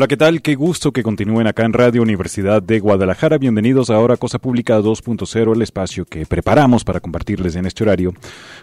Hola, ¿qué tal? Qué gusto que continúen acá en Radio Universidad de Guadalajara. Bienvenidos ahora a Cosa Pública 2.0, el espacio que preparamos para compartirles en este horario,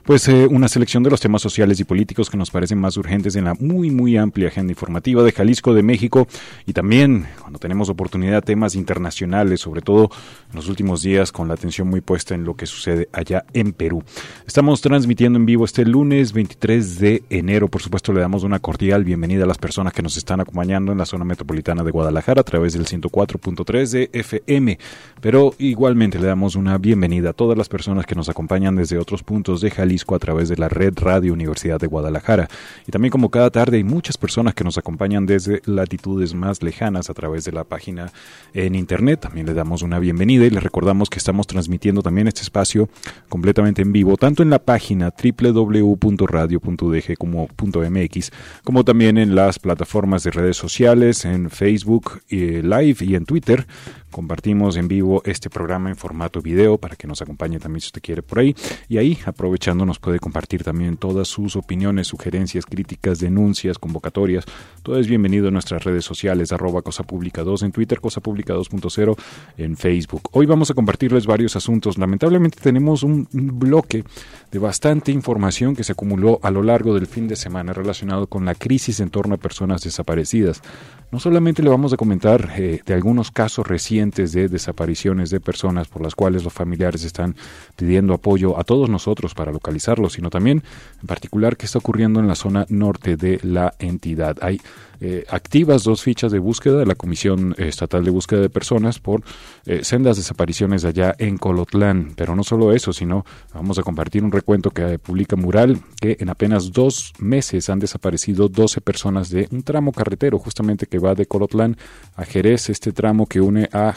pues eh, una selección de los temas sociales y políticos que nos parecen más urgentes en la muy, muy amplia agenda informativa de Jalisco, de México y también cuando tenemos oportunidad temas internacionales, sobre todo en los últimos días con la atención muy puesta en lo que sucede allá en Perú. Estamos transmitiendo en vivo este lunes 23 de enero. Por supuesto, le damos una cordial bienvenida a las personas que nos están acompañando en la zona metropolitana de Guadalajara a través del 104.3 de FM. Pero igualmente le damos una bienvenida a todas las personas que nos acompañan desde otros puntos de Jalisco a través de la red Radio Universidad de Guadalajara. Y también como cada tarde hay muchas personas que nos acompañan desde latitudes más lejanas a través de la página en internet. También le damos una bienvenida y les recordamos que estamos transmitiendo también este espacio completamente en vivo, tanto en la página www.radio.udg como .mx, como también en las plataformas de redes sociales en Facebook eh, Live y en Twitter compartimos en vivo este programa en formato video para que nos acompañe también si usted quiere por ahí. Y ahí, aprovechando, nos puede compartir también todas sus opiniones, sugerencias, críticas, denuncias, convocatorias. Todo es bienvenido en nuestras redes sociales, arroba Cosa Pública 2 en Twitter, Cosa Pública 2.0 en Facebook. Hoy vamos a compartirles varios asuntos. Lamentablemente tenemos un bloque de bastante información que se acumuló a lo largo del fin de semana relacionado con la crisis en torno a personas desaparecidas. No solamente le vamos a comentar eh, de algunos casos recientes de desapariciones de personas por las cuales los familiares están pidiendo apoyo a todos nosotros para localizarlos, sino también en particular qué está ocurriendo en la zona norte de la entidad. Hay eh, activas dos fichas de búsqueda de la Comisión Estatal de Búsqueda de Personas por eh, sendas desapariciones allá en Colotlán. Pero no solo eso, sino vamos a compartir un recuento que publica Mural, que en apenas dos meses han desaparecido 12 personas de un tramo carretero, justamente que va de Colotlán a Jerez, este tramo que une a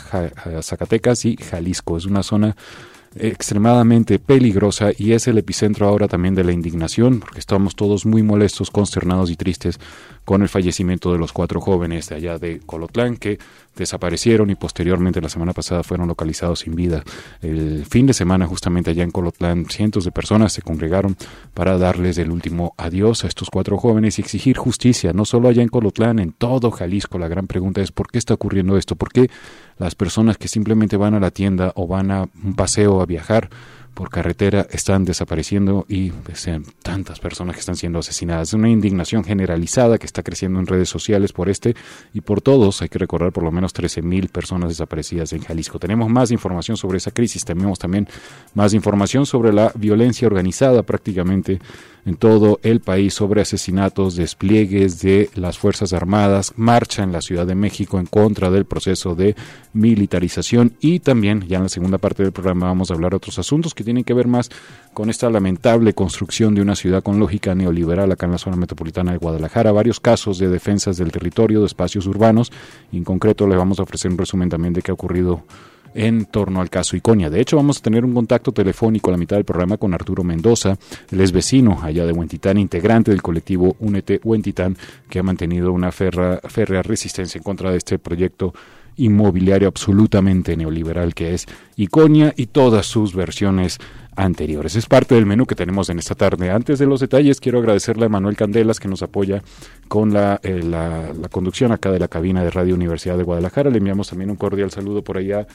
Zacatecas y Jalisco. Es una zona extremadamente peligrosa y es el epicentro ahora también de la indignación, porque estamos todos muy molestos, consternados y tristes con el fallecimiento de los cuatro jóvenes de allá de Colotlán que desaparecieron y posteriormente la semana pasada fueron localizados sin vida. El fin de semana justamente allá en Colotlán cientos de personas se congregaron para darles el último adiós a estos cuatro jóvenes y exigir justicia, no solo allá en Colotlán, en todo Jalisco. La gran pregunta es ¿por qué está ocurriendo esto? ¿Por qué las personas que simplemente van a la tienda o van a un paseo a viajar por carretera están desapareciendo y pues, tantas personas que están siendo asesinadas. Es una indignación generalizada que está creciendo en redes sociales por este y por todos. Hay que recordar por lo menos 13.000 personas desaparecidas en Jalisco. Tenemos más información sobre esa crisis. Tenemos también más información sobre la violencia organizada prácticamente en todo el país sobre asesinatos, despliegues de las Fuerzas Armadas, marcha en la Ciudad de México en contra del proceso de militarización y también ya en la segunda parte del programa vamos a hablar de otros asuntos tienen que ver más con esta lamentable construcción de una ciudad con lógica neoliberal acá en la zona metropolitana de Guadalajara, varios casos de defensas del territorio, de espacios urbanos, y en concreto le vamos a ofrecer un resumen también de qué ha ocurrido en torno al caso Iconia. De hecho, vamos a tener un contacto telefónico a la mitad del programa con Arturo Mendoza, él es vecino allá de Huentitán, integrante del colectivo Únete Huentitán, que ha mantenido una férrea resistencia en contra de este proyecto inmobiliario absolutamente neoliberal que es Iconia y todas sus versiones anteriores. Es parte del menú que tenemos en esta tarde. Antes de los detalles, quiero agradecerle a Manuel Candelas que nos apoya con la, eh, la, la conducción acá de la cabina de Radio Universidad de Guadalajara. Le enviamos también un cordial saludo por allá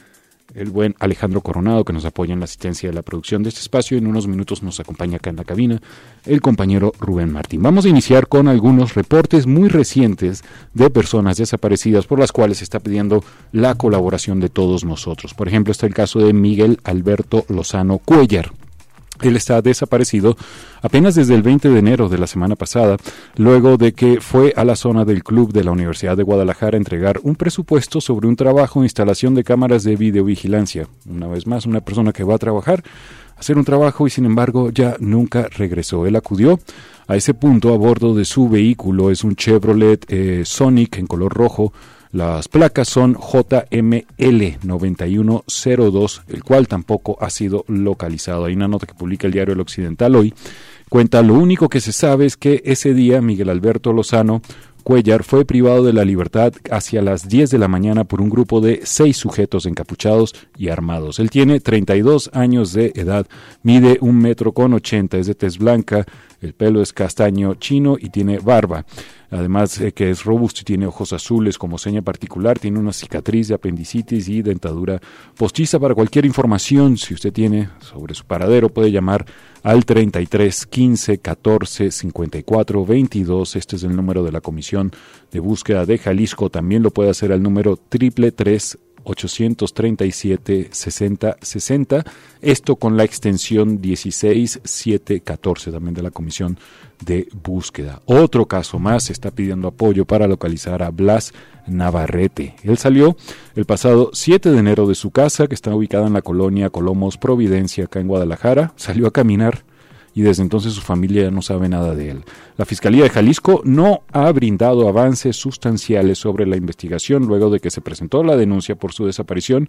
el buen Alejandro Coronado, que nos apoya en la asistencia de la producción de este espacio. En unos minutos nos acompaña acá en la cabina el compañero Rubén Martín. Vamos a iniciar con algunos reportes muy recientes de personas desaparecidas por las cuales se está pidiendo la colaboración de todos nosotros. Por ejemplo, está el caso de Miguel Alberto Lozano Cuellar. Él está desaparecido apenas desde el 20 de enero de la semana pasada, luego de que fue a la zona del club de la Universidad de Guadalajara a entregar un presupuesto sobre un trabajo de instalación de cámaras de videovigilancia. Una vez más, una persona que va a trabajar, hacer un trabajo y sin embargo ya nunca regresó. Él acudió a ese punto a bordo de su vehículo, es un Chevrolet eh, Sonic en color rojo, las placas son JML9102, el cual tampoco ha sido localizado. Hay una nota que publica el diario El Occidental hoy. Cuenta, lo único que se sabe es que ese día Miguel Alberto Lozano Cuellar fue privado de la libertad hacia las 10 de la mañana por un grupo de seis sujetos encapuchados y armados. Él tiene 32 años de edad, mide un metro con 80, es de tez blanca, el pelo es castaño chino y tiene barba. Además eh, que es robusto y tiene ojos azules como seña particular, tiene una cicatriz de apendicitis y dentadura postiza. Para cualquier información, si usted tiene sobre su paradero, puede llamar al 33 15 14 54 22. Este es el número de la Comisión de Búsqueda de Jalisco. También lo puede hacer al número triple 837 60 60. Esto con la extensión 16714 también de la Comisión de Búsqueda. Otro caso más está pidiendo apoyo para localizar a Blas Navarrete. Él salió el pasado 7 de enero de su casa, que está ubicada en la colonia Colomos Providencia, acá en Guadalajara. Salió a caminar y desde entonces su familia no sabe nada de él. La Fiscalía de Jalisco no ha brindado avances sustanciales sobre la investigación luego de que se presentó la denuncia por su desaparición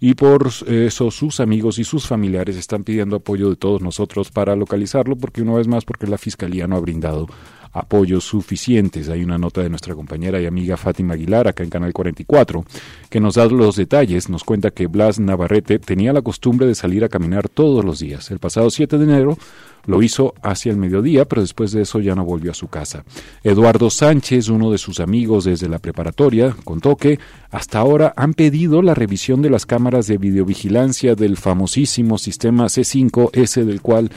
y por eso sus amigos y sus familiares están pidiendo apoyo de todos nosotros para localizarlo porque una vez más porque la Fiscalía no ha brindado apoyos suficientes. Hay una nota de nuestra compañera y amiga Fátima Aguilar acá en Canal 44 que nos da los detalles. Nos cuenta que Blas Navarrete tenía la costumbre de salir a caminar todos los días. El pasado 7 de enero lo hizo hacia el mediodía, pero después de eso ya no volvió a su casa. Eduardo Sánchez, uno de sus amigos desde la preparatoria, contó que hasta ahora han pedido la revisión de las cámaras de videovigilancia del famosísimo sistema C5S del cual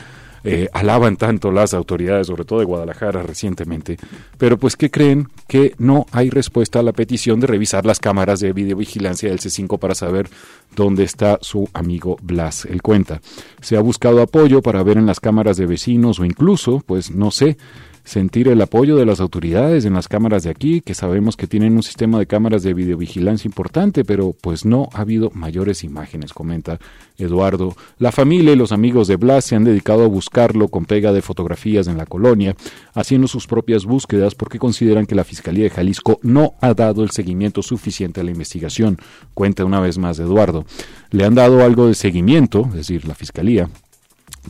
eh, alaban tanto las autoridades, sobre todo de Guadalajara recientemente. Pero pues, ¿qué creen? Que no hay respuesta a la petición de revisar las cámaras de videovigilancia del C5 para saber dónde está su amigo Blas. Él cuenta. Se ha buscado apoyo para ver en las cámaras de vecinos o incluso, pues no sé, sentir el apoyo de las autoridades en las cámaras de aquí, que sabemos que tienen un sistema de cámaras de videovigilancia importante, pero pues no ha habido mayores imágenes, comenta Eduardo. La familia y los amigos de Blas se han dedicado a buscarlo con pega de fotografías en la colonia, haciendo sus propias búsquedas porque consideran que la Fiscalía de Jalisco no ha dado el seguimiento suficiente a la investigación, cuenta una vez más Eduardo. Le han dado algo de seguimiento, es decir, la Fiscalía,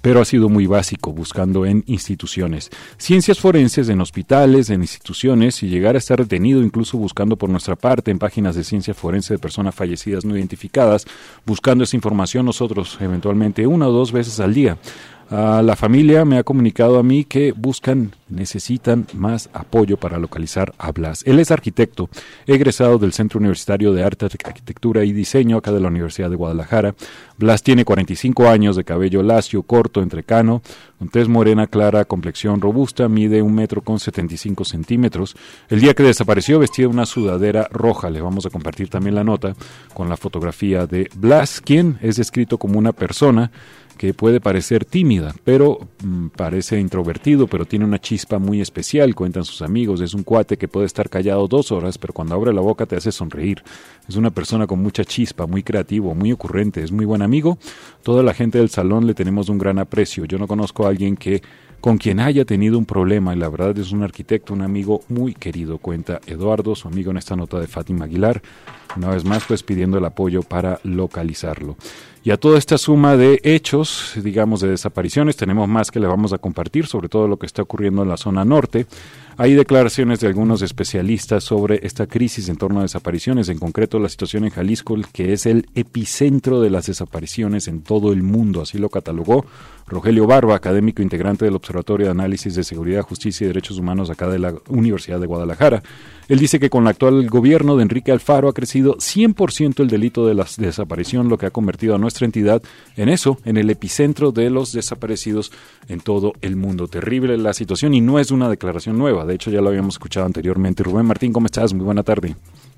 pero ha sido muy básico buscando en instituciones, ciencias forenses en hospitales, en instituciones y llegar a estar detenido incluso buscando por nuestra parte en páginas de ciencia forense de personas fallecidas no identificadas, buscando esa información nosotros eventualmente una o dos veces al día la familia me ha comunicado a mí que buscan, necesitan más apoyo para localizar a Blas. Él es arquitecto, egresado del Centro Universitario de Arte, Arquitectura y Diseño acá de la Universidad de Guadalajara. Blas tiene 45 años de cabello lacio, corto, entrecano, con tez morena clara, complexión robusta, mide un metro con 75 centímetros. El día que desapareció vestía una sudadera roja. Le vamos a compartir también la nota con la fotografía de Blas, quien es descrito como una persona que puede parecer tímida, pero mm, parece introvertido, pero tiene una chispa muy especial, cuentan sus amigos. Es un cuate que puede estar callado dos horas, pero cuando abre la boca te hace sonreír. Es una persona con mucha chispa, muy creativo, muy ocurrente, es muy buen amigo. Toda la gente del salón le tenemos un gran aprecio. Yo no conozco a alguien que con quien haya tenido un problema y la verdad es un arquitecto, un amigo muy querido, cuenta Eduardo, su amigo en esta nota de Fátima Aguilar, una vez más pues pidiendo el apoyo para localizarlo. Y a toda esta suma de hechos, digamos de desapariciones, tenemos más que le vamos a compartir, sobre todo lo que está ocurriendo en la zona norte. Hay declaraciones de algunos especialistas sobre esta crisis en torno a desapariciones, en concreto la situación en Jalisco, que es el epicentro de las desapariciones en todo el mundo, así lo catalogó Rogelio Barba, académico integrante del Observatorio de Análisis de Seguridad, Justicia y Derechos Humanos acá de la Universidad de Guadalajara. Él dice que con el actual gobierno de Enrique Alfaro ha crecido 100% el delito de la desaparición, lo que ha convertido a nuestra entidad en eso, en el epicentro de los desaparecidos en todo el mundo. Terrible la situación y no es una declaración nueva, de hecho ya lo habíamos escuchado anteriormente. Rubén Martín, ¿cómo estás? Muy buena tarde.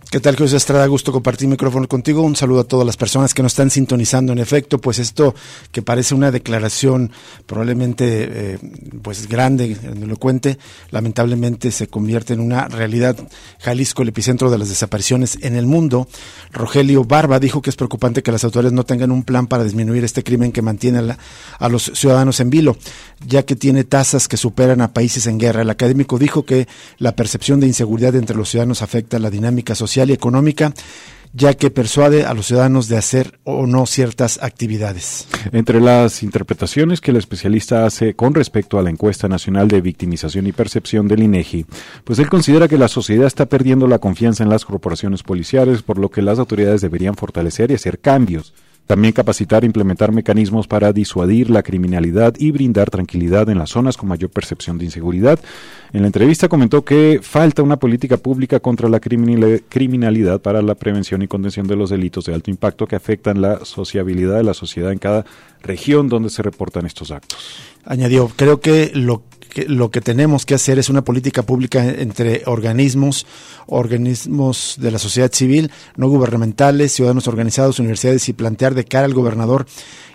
¿Qué tal, José Estrada? Gusto compartir micrófono contigo. Un saludo a todas las personas que nos están sintonizando. En efecto, pues esto que parece una declaración probablemente eh, pues grande, elocuente, lamentablemente se convierte en una realidad. Jalisco, el epicentro de las desapariciones en el mundo. Rogelio Barba dijo que es preocupante que las autoridades no tengan un plan para disminuir este crimen que mantiene a, la, a los ciudadanos en vilo, ya que tiene tasas que superan a países en guerra. El académico dijo que la percepción de inseguridad entre los ciudadanos afecta la dinámica social y económica ya que persuade a los ciudadanos de hacer o no ciertas actividades. Entre las interpretaciones que el especialista hace con respecto a la encuesta nacional de victimización y percepción del INEGI, pues él considera que la sociedad está perdiendo la confianza en las corporaciones policiales, por lo que las autoridades deberían fortalecer y hacer cambios también capacitar e implementar mecanismos para disuadir la criminalidad y brindar tranquilidad en las zonas con mayor percepción de inseguridad. En la entrevista comentó que falta una política pública contra la criminalidad para la prevención y contención de los delitos de alto impacto que afectan la sociabilidad de la sociedad en cada región donde se reportan estos actos. Añadió, creo que lo lo que tenemos que hacer es una política pública entre organismos, organismos de la sociedad civil, no gubernamentales, ciudadanos organizados, universidades y plantear de cara al gobernador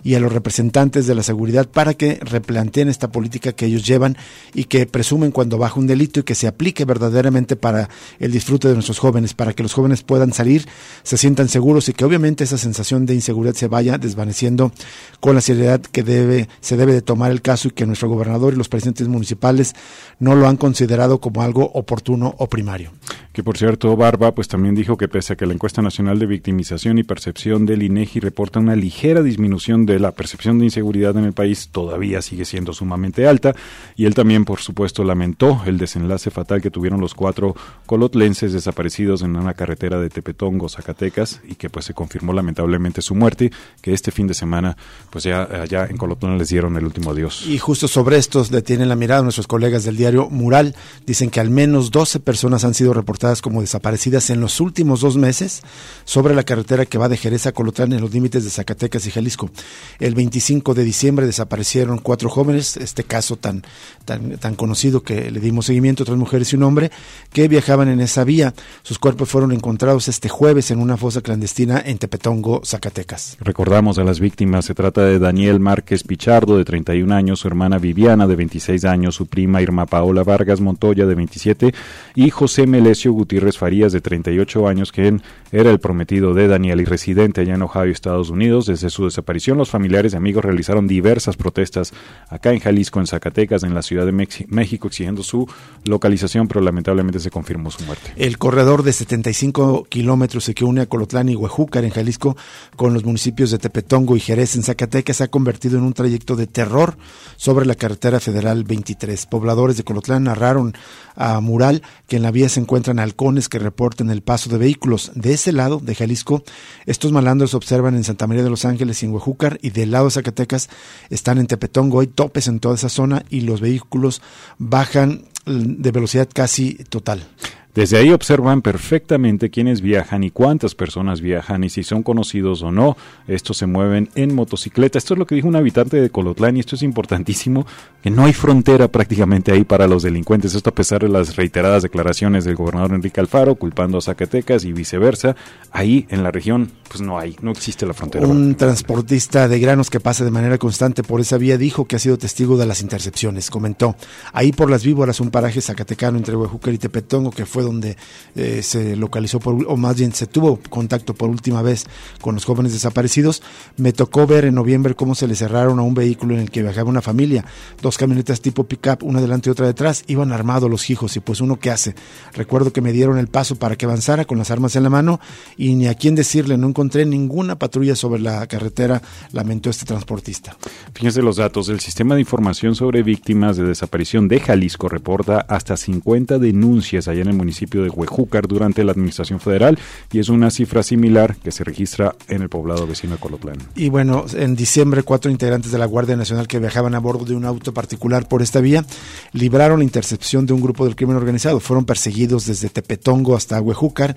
y a los representantes de la seguridad para que replanteen esta política que ellos llevan y que presumen cuando baja un delito y que se aplique verdaderamente para el disfrute de nuestros jóvenes, para que los jóvenes puedan salir, se sientan seguros y que obviamente esa sensación de inseguridad se vaya desvaneciendo con la seriedad que debe, se debe de tomar el caso y que nuestro gobernador y los presidentes municipales no lo han considerado como algo oportuno o primario. Que por cierto, Barba pues también dijo que pese a que la encuesta nacional de victimización y percepción del INEGI reporta una ligera disminución de la percepción de inseguridad en el país todavía sigue siendo sumamente alta y él también, por supuesto, lamentó el desenlace fatal que tuvieron los cuatro colotlenses desaparecidos en una carretera de Tepetongo, Zacatecas, y que pues se confirmó lamentablemente su muerte, que este fin de semana pues ya allá en Colotlán les dieron el último adiós. Y justo sobre estos detienen la mirada nuestros colegas del diario Mural, dicen que al menos 12 personas han sido reportadas como desaparecidas en los últimos dos meses sobre la carretera que va de Jerez a Colotlán en los límites de Zacatecas y Jalisco. El 25 de diciembre desaparecieron cuatro jóvenes, este caso tan, tan, tan conocido que le dimos seguimiento, tres mujeres y un hombre, que viajaban en esa vía. Sus cuerpos fueron encontrados este jueves en una fosa clandestina en Tepetongo, Zacatecas. Recordamos a las víctimas, se trata de Daniel Márquez Pichardo, de 31 años, su hermana Viviana, de 26 años, su prima Irma Paola Vargas Montoya, de 27, y José Melesio Gutiérrez Farías, de 38 años, quien era el prometido de Daniel y residente allá en Ohio, Estados Unidos. Desde su desaparición, los familiares y amigos realizaron diversas protestas acá en Jalisco, en Zacatecas, en la Ciudad de México, exigiendo su localización, pero lamentablemente se confirmó su muerte. El corredor de 75 kilómetros que une a Colotlán y Huejúcar en Jalisco con los municipios de Tepetongo y Jerez en Zacatecas se ha convertido en un trayecto de terror sobre la carretera federal 23. Pobladores de Colotlán narraron a Mural que en la vía se encuentran halcones que reportan el paso de vehículos. De ese lado de Jalisco, estos malandros observan en Santa María de los Ángeles y en Huejúcar y del lado de Zacatecas están en Tepetongo, hay topes en toda esa zona y los vehículos bajan de velocidad casi total. Desde ahí observan perfectamente quiénes viajan y cuántas personas viajan y si son conocidos o no. Estos se mueven en motocicleta. Esto es lo que dijo un habitante de Colotlán y esto es importantísimo, que no hay frontera prácticamente ahí para los delincuentes. Esto a pesar de las reiteradas declaraciones del gobernador Enrique Alfaro culpando a Zacatecas y viceversa. Ahí en la región pues no hay, no existe la frontera. Un transportista de granos que pasa de manera constante por esa vía dijo que ha sido testigo de las intercepciones. Comentó, ahí por las víboras, un paraje zacatecano entre Huejúcar y Tepetongo que fue donde eh, se localizó, por, o más bien se tuvo contacto por última vez con los jóvenes desaparecidos, me tocó ver en noviembre cómo se le cerraron a un vehículo en el que viajaba una familia, dos camionetas tipo pickup, una delante y otra detrás, iban armados los hijos y pues uno qué hace. Recuerdo que me dieron el paso para que avanzara con las armas en la mano y ni a quién decirle, no encontré ninguna patrulla sobre la carretera, lamentó este transportista. Fíjense los datos, el sistema de información sobre víctimas de desaparición de Jalisco reporta hasta 50 denuncias allá en el municipio de Huejúcar durante la administración federal y es una cifra similar que se registra en el poblado vecino de Colotlán. Y bueno, en diciembre cuatro integrantes de la Guardia Nacional que viajaban a bordo de un auto particular por esta vía libraron la intercepción de un grupo del crimen organizado. Fueron perseguidos desde Tepetongo hasta Huejúcar,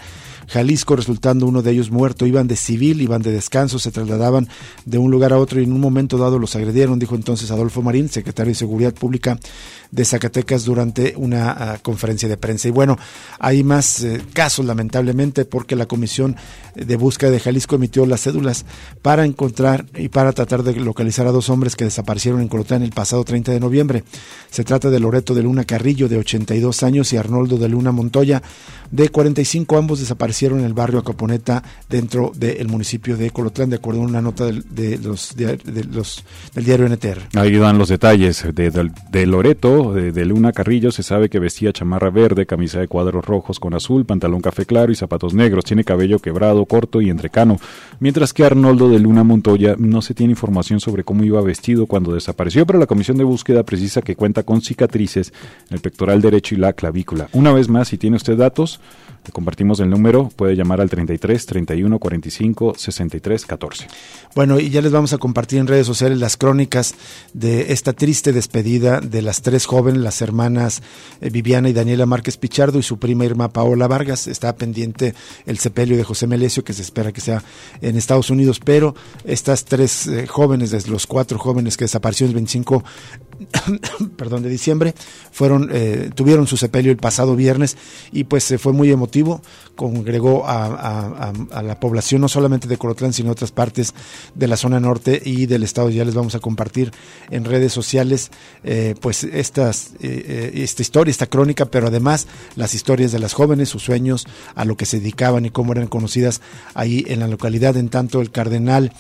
Jalisco, resultando uno de ellos muerto. Iban de civil, iban de descanso, se trasladaban de un lugar a otro y en un momento dado los agredieron, dijo entonces Adolfo Marín, secretario de Seguridad Pública de Zacatecas, durante una uh, conferencia de prensa. Y bueno, Hay más eh, casos, lamentablemente, porque la Comisión de Búsqueda de Jalisco emitió las cédulas para encontrar y para tratar de localizar a dos hombres que desaparecieron en Colotlán el pasado 30 de noviembre. Se trata de Loreto de Luna Carrillo, de 82 años, y Arnoldo de Luna Montoya, de 45. Ambos desaparecieron en el barrio Acaponeta, dentro del municipio de Colotlán, de acuerdo a una nota de, los, de, del diario NTR. Ahí dan los detalles. De, Loreto, de, Luna Carrillo, se sabe que vestía chamarra verde, camisa de rojos con azul, pantalón café claro y zapatos negros. Tiene cabello quebrado, corto y entrecano. Mientras que Arnoldo de Luna Montoya no se tiene información sobre cómo iba vestido cuando desapareció, pero la comisión de búsqueda precisa que cuenta con cicatrices en el pectoral derecho y la clavícula. Una vez más, si tiene usted datos, compartimos el número, puede llamar al 33 31 45 63 14. Bueno, y ya les vamos a compartir en redes sociales las crónicas de esta triste despedida de las tres jóvenes, las hermanas eh, Viviana y Daniela Márquez Pichardo y su prima Irma Paola Vargas. Está pendiente el sepelio de José Melesio, que se espera que sea en Estados Unidos, pero estas tres eh, jóvenes, los cuatro jóvenes que desaparecieron el 25 perdón, de diciembre, fueron, eh, tuvieron su sepelio el pasado viernes y pues se fue muy emotivo, congregó a, la población no solamente de Colotlán, sino otras partes de la zona norte y del estado. Ya les vamos a compartir en redes sociales eh, pues estas, eh, esta historia, esta crónica, pero además las historias de las jóvenes, sus sueños, a lo que se dedicaban y cómo eran conocidas ahí en la localidad. En tanto, el cardenal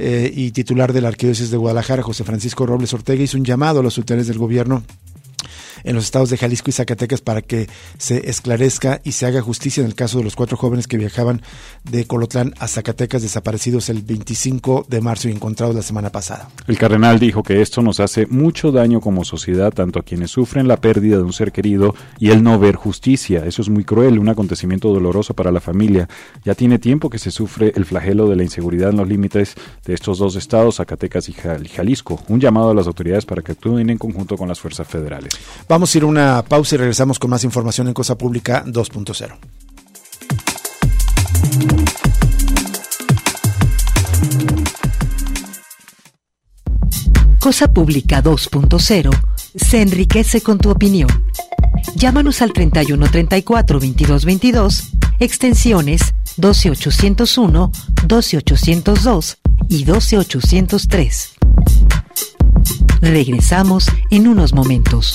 eh, y titular de la Arquidiócesis de Guadalajara, José Francisco Robles Ortega, hizo un llamado a los autoridades del gobierno en los estados de Jalisco y Zacatecas para que se esclarezca y se haga justicia en el caso de los cuatro jóvenes que viajaban de Colotlán a Zacatecas desaparecidos el 25 de marzo y encontrados la semana pasada. El cardenal dijo que esto nos hace mucho daño como sociedad, tanto a quienes sufren la pérdida de un ser querido y el no ver justicia. Eso es muy cruel, un acontecimiento doloroso para la familia. Ya tiene tiempo que se sufre el flagelo de la inseguridad en los límites de estos dos estados, Zacatecas y Jalisco. Un llamado a las autoridades para que actúen en conjunto con las fuerzas federales. Vamos a ir a una pausa y regresamos con más información en Cosa Pública 2.0. Cosa Pública 2.0 se enriquece con tu opinión. Llámanos al 3134 2222, extensiones 12801, 12802 y 12803. Regresamos en unos momentos.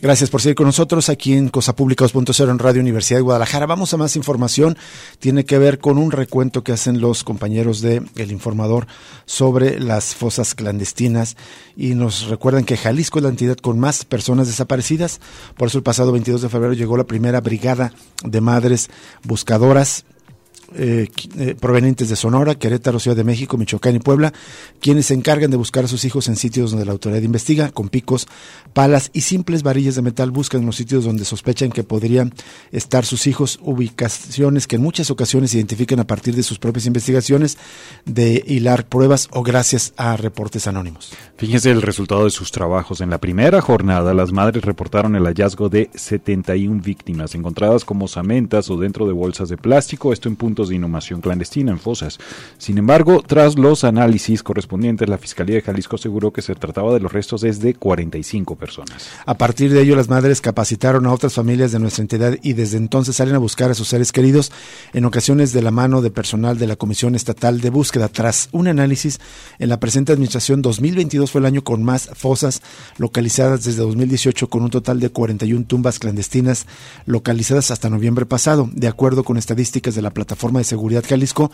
Gracias por seguir con nosotros aquí en Cosa Pública 2.0 en Radio Universidad de Guadalajara. Vamos a más información. Tiene que ver con un recuento que hacen los compañeros de El Informador sobre las fosas clandestinas y nos recuerdan que Jalisco es la entidad con más personas desaparecidas. Por eso el pasado 22 de febrero llegó la primera brigada de madres buscadoras eh, eh, provenientes de Sonora, Querétaro, Ciudad de México, Michoacán y Puebla, quienes se encargan de buscar a sus hijos en sitios donde la autoridad investiga, con picos, palas y simples varillas de metal buscan los sitios donde sospechan que podrían estar sus hijos, ubicaciones que en muchas ocasiones identifican a partir de sus propias investigaciones, de hilar pruebas o gracias a reportes anónimos. Fíjense el resultado de sus trabajos. En la primera jornada, las madres reportaron el hallazgo de 71 víctimas encontradas como samentas o dentro de bolsas de plástico, esto en punto de inhumación clandestina en fosas. Sin embargo, tras los análisis correspondientes, la Fiscalía de Jalisco aseguró que se trataba de los restos de 45 personas. A partir de ello, las madres capacitaron a otras familias de nuestra entidad y desde entonces salen a buscar a sus seres queridos, en ocasiones de la mano de personal de la Comisión Estatal de Búsqueda. Tras un análisis, en la presente administración 2022 fue el año con más fosas localizadas desde 2018, con un total de 41 tumbas clandestinas localizadas hasta noviembre pasado, de acuerdo con estadísticas de la plataforma de Seguridad Jalisco,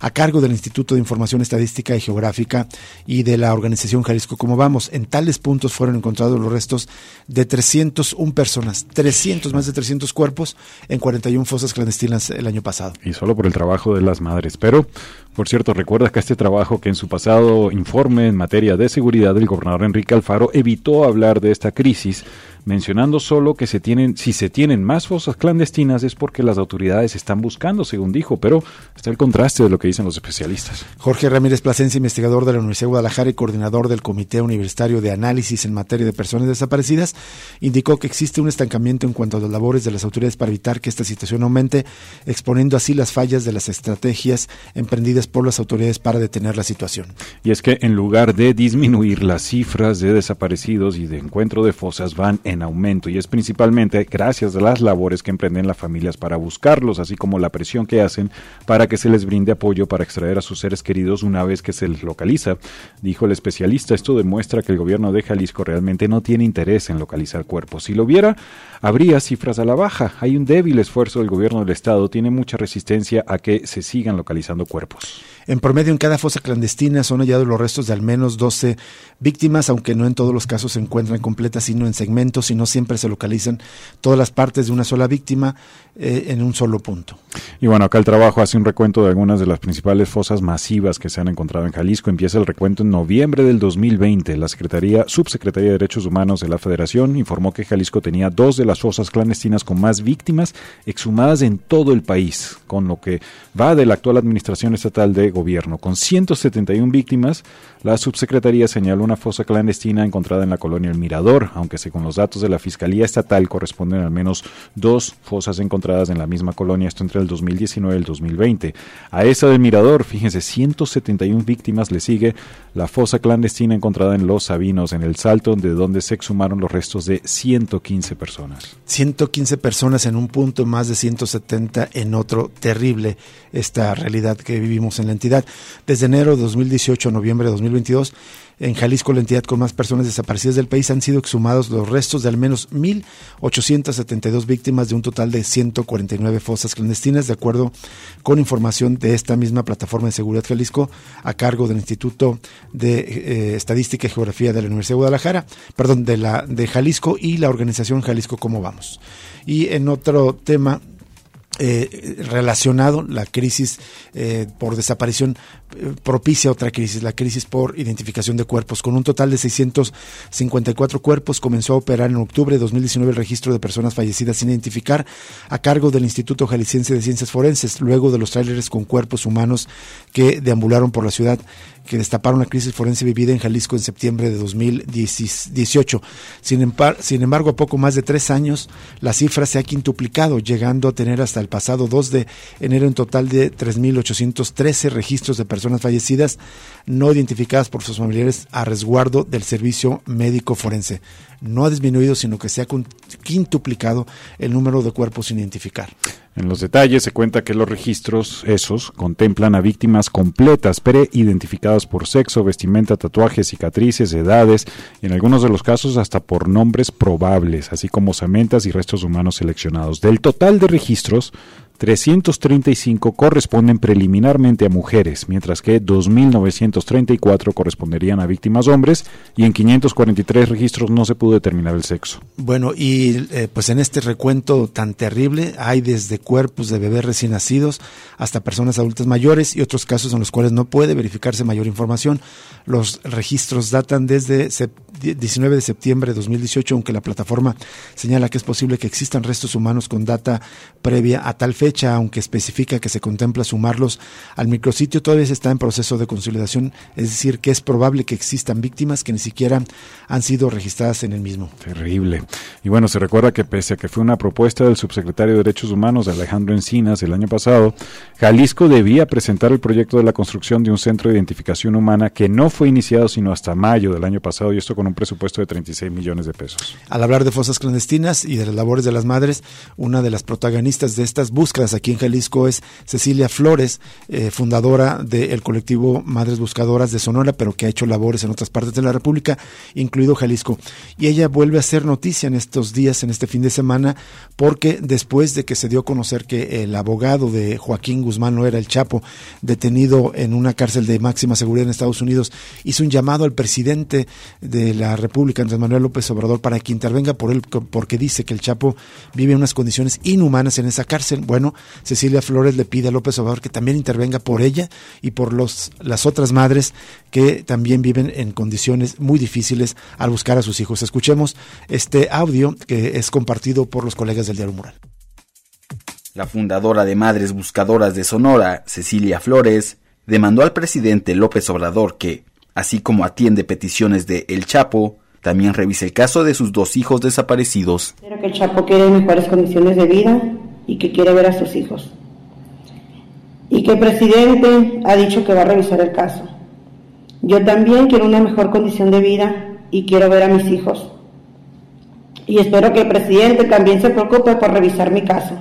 a cargo del Instituto de Información Estadística y Geográfica y de la organización Jalisco Como Vamos. En tales puntos fueron encontrados los restos de 301 personas, 300, más de 300 cuerpos en 41 fosas clandestinas el año pasado. Y solo por el trabajo de las madres. Pero, por cierto, recuerda que este trabajo que en su pasado informe en materia de seguridad el gobernador Enrique Alfaro evitó hablar de esta crisis mencionando solo que se tienen, si se tienen más fosas clandestinas es porque las autoridades están buscando, según dijo, pero está el contraste de lo que dicen los especialistas. Jorge Ramírez Plasencia, investigador de la Universidad de Guadalajara y coordinador del Comité Universitario de Análisis en materia de personas desaparecidas, indicó que existe un estancamiento en cuanto a las labores de las autoridades para evitar que esta situación aumente, exponiendo así las fallas de las estrategias emprendidas por las autoridades para detener la situación. Y es que en lugar de disminuir las cifras de desaparecidos y de encuentro de fosas van en aumento y es principalmente gracias a las labores que emprenden las familias para buscarlos, así como la presión que hacen para que se les brinde apoyo para extraer a sus seres queridos una vez que se les localiza. Dijo el especialista, esto demuestra que el gobierno de Jalisco realmente no tiene interés en localizar cuerpos. Si lo hubiera, habría cifras a la baja. Hay un débil esfuerzo del gobierno del Estado, tiene mucha resistencia a que se sigan localizando cuerpos. En promedio, en cada fosa clandestina son hallados los restos de al menos 12 víctimas, aunque no en todos los casos se encuentran completas, sino en segmentos y no siempre se localizan todas las partes de una sola víctima eh, en un solo punto. Y bueno, acá el trabajo hace un recuento de algunas de las principales fosas masivas que se han encontrado en Jalisco. Empieza el recuento en noviembre del 2020. La Secretaría, Subsecretaría de Derechos Humanos de la Federación informó que Jalisco tenía dos de las fosas clandestinas con más víctimas exhumadas en todo el país, con lo que va de la actual administración estatal de gobierno. Con 171 víctimas, la subsecretaría señaló una fosa clandestina encontrada en la colonia El Mirador, aunque según los datos de la Fiscalía Estatal corresponden al menos dos fosas encontradas en la misma colonia, esto entre el 2019 y el 2020. A esa del Mirador, fíjense, 171 víctimas le sigue la fosa clandestina encontrada en Los Sabinos, en el Salto, de donde se exhumaron los restos de 115 personas. 115 personas en un punto, más de 170 en otro. Terrible esta realidad que vivimos en la entidad. Desde enero de 2018 a noviembre de 2022, en Jalisco, la entidad con más personas desaparecidas del país, han sido exhumados los restos de al menos 1.872 víctimas de un total de 149 fosas clandestinas, de acuerdo con información de esta misma plataforma de seguridad Jalisco, a cargo del Instituto de eh, Estadística y Geografía de la Universidad de Guadalajara, perdón, de, la, de Jalisco y la organización Jalisco Cómo Vamos. Y en otro tema, eh, relacionado, la crisis eh, por desaparición eh, propicia otra crisis, la crisis por identificación de cuerpos. Con un total de 654 cuerpos, comenzó a operar en octubre de 2019 el registro de personas fallecidas sin identificar a cargo del Instituto Jalisciense de Ciencias Forenses, luego de los tráileres con cuerpos humanos que deambularon por la ciudad que destaparon la crisis forense vivida en Jalisco en septiembre de 2018. Sin, sin embargo, a poco más de tres años, la cifra se ha quintuplicado, llegando a tener hasta el pasado 2 de enero un total de 3.813 registros de personas fallecidas no identificadas por sus familiares a resguardo del servicio médico forense no ha disminuido, sino que se ha quintuplicado el número de cuerpos sin identificar. En los detalles se cuenta que los registros esos contemplan a víctimas completas, pre-identificadas por sexo, vestimenta, tatuajes, cicatrices, edades, y en algunos de los casos hasta por nombres probables, así como samentas y restos humanos seleccionados. Del total de registros, 335 corresponden preliminarmente a mujeres, mientras que 2.934 corresponderían a víctimas hombres y en 543 registros no se pudo determinar el sexo. Bueno, y eh, pues en este recuento tan terrible hay desde cuerpos de bebés recién nacidos hasta personas adultas mayores y otros casos en los cuales no puede verificarse mayor información. Los registros datan desde 19 de septiembre de 2018, aunque la plataforma señala que es posible que existan restos humanos con data previa a tal fecha, aunque especifica que se contempla sumarlos al micrositio, todavía se está en proceso de consolidación, es decir, que es probable que existan víctimas que ni siquiera han sido registradas en el mismo. Terrible. Y bueno, se recuerda que pese a que fue una propuesta del subsecretario de Derechos Humanos, Alejandro Encinas, el año pasado, Jalisco debía presentar el proyecto de la construcción de un centro de identificación humana que no fue iniciado sino hasta mayo del año pasado y esto con un presupuesto de 36 millones de pesos. Al hablar de fosas clandestinas y de las labores de las madres, una de las protagonistas de estas aquí en Jalisco es Cecilia Flores, eh, fundadora del colectivo Madres Buscadoras de Sonora, pero que ha hecho labores en otras partes de la República, incluido Jalisco. Y ella vuelve a hacer noticia en estos días, en este fin de semana, porque después de que se dio a conocer que el abogado de Joaquín Guzmán no era el Chapo, detenido en una cárcel de máxima seguridad en Estados Unidos, hizo un llamado al presidente de la República, Andrés Manuel López Obrador, para que intervenga por él, porque dice que el Chapo vive unas condiciones inhumanas en esa cárcel. Bueno, Cecilia Flores le pide a López Obrador que también intervenga por ella y por los, las otras madres que también viven en condiciones muy difíciles al buscar a sus hijos. Escuchemos este audio que es compartido por los colegas del Diario Mural. La fundadora de Madres Buscadoras de Sonora, Cecilia Flores, demandó al presidente López Obrador que, así como atiende peticiones de El Chapo, también revise el caso de sus dos hijos desaparecidos. Espero que el Chapo quiere mejores condiciones de vida y que quiere ver a sus hijos. Y que el presidente ha dicho que va a revisar el caso. Yo también quiero una mejor condición de vida y quiero ver a mis hijos. Y espero que el presidente también se preocupe por revisar mi caso,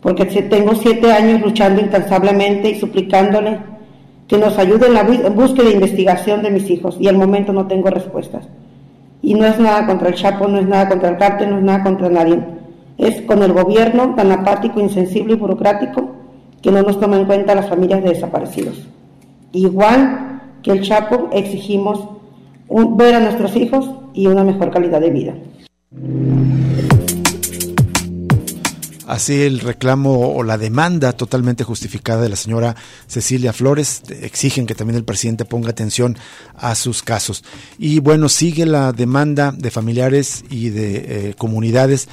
porque tengo siete años luchando incansablemente y suplicándole que nos ayude en la búsqueda e investigación de mis hijos y al momento no tengo respuestas. Y no es nada contra el Chapo, no es nada contra el cártel, no es nada contra nadie. Es con el gobierno tan apático, insensible y burocrático que no nos toma en cuenta las familias de desaparecidos. Igual que el Chapo, exigimos ver a nuestros hijos y una mejor calidad de vida. Así el reclamo o la demanda totalmente justificada de la señora Cecilia Flores exigen que también el presidente ponga atención a sus casos. Y bueno, sigue la demanda de familiares y de eh, comunidades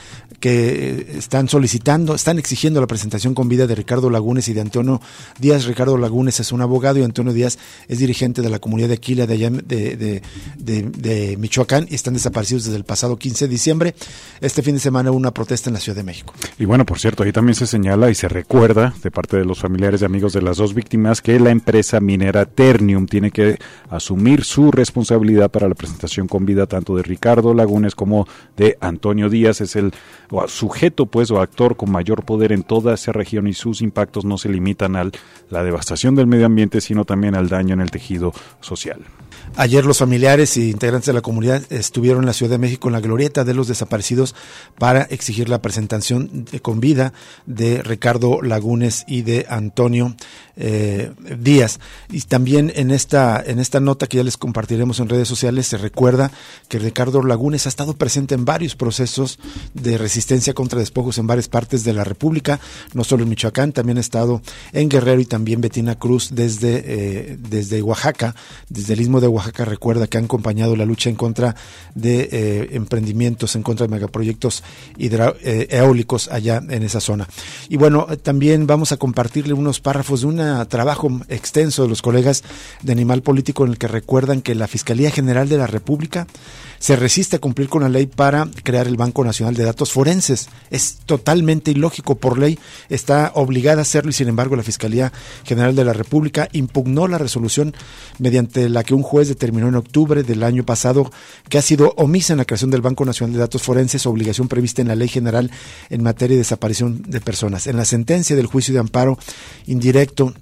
que están solicitando, están exigiendo la presentación con vida de Ricardo Lagunes y de Antonio Díaz. Ricardo Lagunes es un abogado y Antonio Díaz es dirigente de la comunidad de Aquila de, de, de, Michoacán y están desaparecidos desde el pasado 15 de diciembre. Este fin de semana hubo una protesta en la Ciudad de México. Y bueno, por cierto, ahí también se señala y se recuerda de parte de los familiares y amigos de las dos víctimas que la empresa minera Ternium tiene que asumir su responsabilidad para la presentación con vida tanto de Ricardo Lagunes como de Antonio Díaz. Es el sujeto pues o actor con mayor poder en toda esa región y sus impactos no se limitan a la devastación del medio ambiente, sino también al daño en el tejido social. Ayer los familiares y integrantes de la comunidad estuvieron en la Ciudad de México en la glorieta de los desaparecidos para exigir la presentación con vida de Ricardo Lagunes y de Antonio eh, Díaz. Y también en esta, en esta nota que ya les compartiremos en redes sociales se recuerda que Ricardo Lagunes ha estado presente en varios procesos de resistencia contra despojos en varias partes de la República, no solo en Michoacán, también ha estado en Guerrero y también Betina Cruz desde, eh, desde Oaxaca, desde el istmo de Oaxaca Oaxaca recuerda que han acompañado la lucha en contra de eh, emprendimientos, en contra de megaproyectos eh, eólicos allá en esa zona. Y bueno, también vamos a compartirle unos párrafos de un trabajo extenso de los colegas de Animal Político en el que recuerdan que la Fiscalía General de la República se resiste a cumplir con la ley para crear el Banco Nacional de Datos Forenses. Es totalmente ilógico por ley, está obligada a hacerlo y sin embargo la Fiscalía General de la República impugnó la resolución mediante la que un juez determinó en octubre del año pasado que ha sido omisa en la creación del Banco Nacional de Datos Forenses, obligación prevista en la Ley General en materia de desaparición de personas. En la sentencia del juicio de amparo indirecto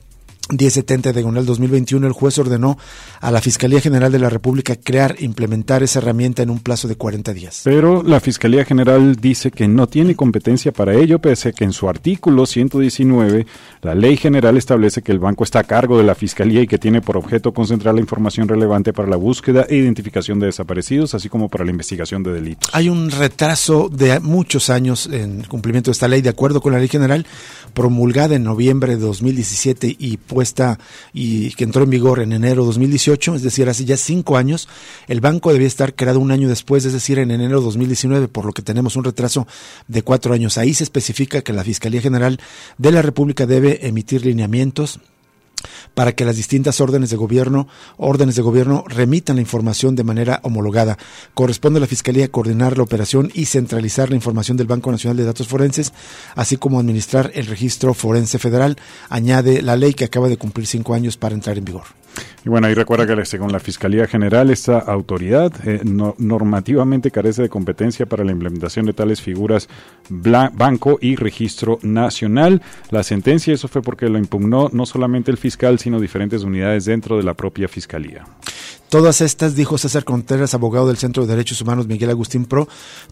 1070 diagonal 2021, el juez ordenó a la Fiscalía General de la República crear e implementar esa herramienta en un plazo de 40 días. Pero la Fiscalía General dice que no tiene competencia para ello, pese a que en su artículo 119 la Ley General establece que el banco está a cargo de la Fiscalía y que tiene por objeto concentrar la información relevante para la búsqueda e identificación de desaparecidos, así como para la investigación de delitos. Hay un retraso de muchos años en cumplimiento de esta ley, de acuerdo con la Ley General, promulgada en noviembre de 2017 y puesta y que entró en vigor en enero de 2018, es decir, hace ya cinco años, el banco debía estar creado un año después, es decir, en enero de 2019, por lo que tenemos un retraso de cuatro años. Ahí se especifica que la Fiscalía General de la República debe emitir lineamientos para que las distintas órdenes de gobierno, órdenes de gobierno remitan la información de manera homologada. Corresponde a la Fiscalía coordinar la operación y centralizar la información del Banco Nacional de Datos Forenses, así como administrar el registro forense federal, añade la ley que acaba de cumplir cinco años para entrar en vigor. Y bueno, ahí recuerda que según la Fiscalía General, esta autoridad eh, normativamente carece de competencia para la implementación de tales figuras banco y registro nacional. La sentencia, eso fue porque lo impugnó no solamente el fiscal, sino diferentes unidades dentro de la propia Fiscalía. Todas estas, dijo César Contreras, abogado del Centro de Derechos Humanos Miguel Agustín Pro,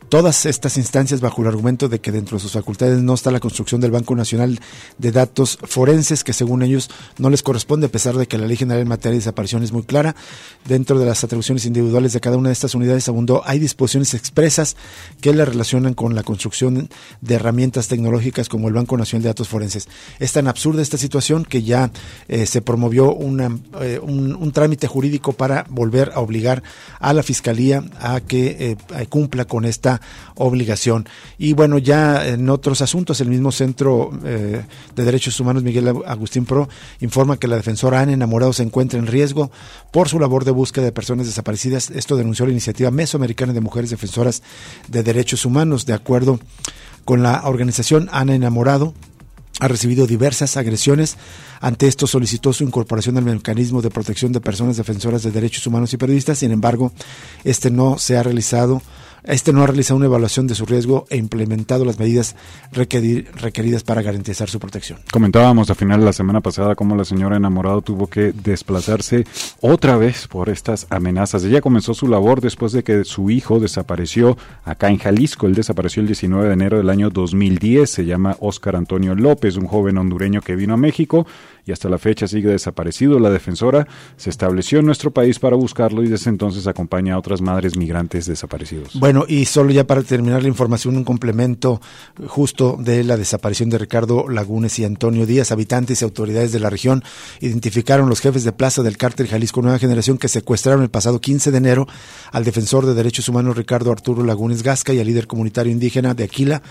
todas estas instancias bajo el argumento de que dentro de sus facultades no está la construcción del Banco Nacional de Datos Forenses, que según ellos no les corresponde, a pesar de que la Ley General en materia de desaparición es muy clara. Dentro de las atribuciones individuales de cada una de estas unidades abundó, hay disposiciones expresas que la relacionan con la construcción de herramientas tecnológicas como el Banco Nacional de Datos Forenses. Es tan absurda esta situación que ya eh, se promovió eh, un, un trámite jurídico para volver a obligar a la Fiscalía a que eh, cumpla con esta obligación. Y bueno, ya en otros asuntos, el mismo Centro eh, de Derechos Humanos Miguel Agustín Pro informa que la defensora Ana Enamorado se encuentra en riesgo por su labor de búsqueda de personas desaparecidas. Esto denunció la iniciativa Mesoamericana de Mujeres Defensoras de Derechos Humanos. De acuerdo con la organización Ana Enamorado, ha recibido diversas agresiones. Ante esto solicitó su incorporación al mecanismo de protección de personas defensoras de derechos humanos y periodistas. Sin embargo, este no se ha realizado este no ha realizado una evaluación de su riesgo e implementado las medidas requeridas para garantizar su protección. Comentábamos a final de la semana pasada cómo la señora enamorado tuvo que desplazarse otra vez por estas amenazas. Ella comenzó su labor después de que su hijo desapareció acá en Jalisco. Él desapareció el 19 de enero del año 2010. Se llama Óscar Antonio López, un joven hondureño que vino a México y hasta la fecha sigue desaparecido. La defensora se estableció en nuestro país para buscarlo y desde entonces acompaña a otras madres migrantes desaparecidos. Bueno, y solo ya para terminar la información, un complemento justo de la desaparición de Ricardo Lagunes y Antonio Díaz. Habitantes y autoridades de la región identificaron los jefes de plaza del cártel Jalisco Nueva Generación que secuestraron el pasado 15 de enero al defensor de derechos humanos Ricardo Arturo Lagunes Gasca y al líder comunitario indígena de Aquila,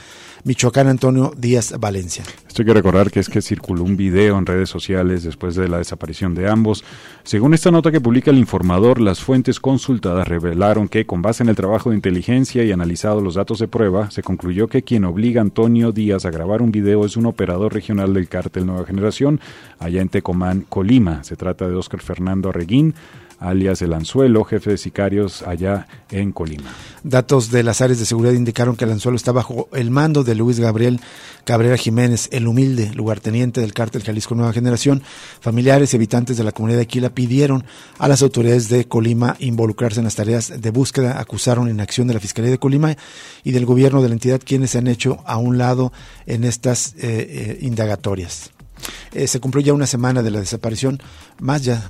Michoacán Antonio Díaz Valencia. Esto hay que recordar que es que circuló un video en redes sociales después de la desaparición de ambos. Según esta nota que publica el informador, las fuentes consultadas revelaron que, con base en el trabajo de inteligencia y analizado los datos de prueba, se concluyó que quien obliga a Antonio Díaz a grabar un video es un operador regional del cártel Nueva Generación, allá en Tecomán, Colima. Se trata de Óscar Fernando Arreguín alias El Anzuelo, jefe de sicarios allá en Colima. Datos de las áreas de seguridad indicaron que El Anzuelo está bajo el mando de Luis Gabriel Cabrera Jiménez, el humilde lugarteniente del cártel Jalisco Nueva Generación. Familiares y habitantes de la comunidad de Aquila pidieron a las autoridades de Colima involucrarse en las tareas de búsqueda, acusaron inacción de la Fiscalía de Colima y del gobierno de la entidad quienes se han hecho a un lado en estas eh, eh, indagatorias. Eh, se cumplió ya una semana de la desaparición, más ya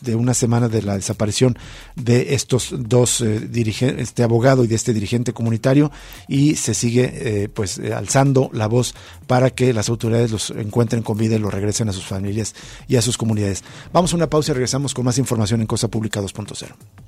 de una semana de la desaparición de estos dos eh, dirigentes, este abogado y de este dirigente comunitario, y se sigue eh, pues alzando la voz para que las autoridades los encuentren con vida y los regresen a sus familias y a sus comunidades. Vamos a una pausa y regresamos con más información en Cosa Pública 2.0.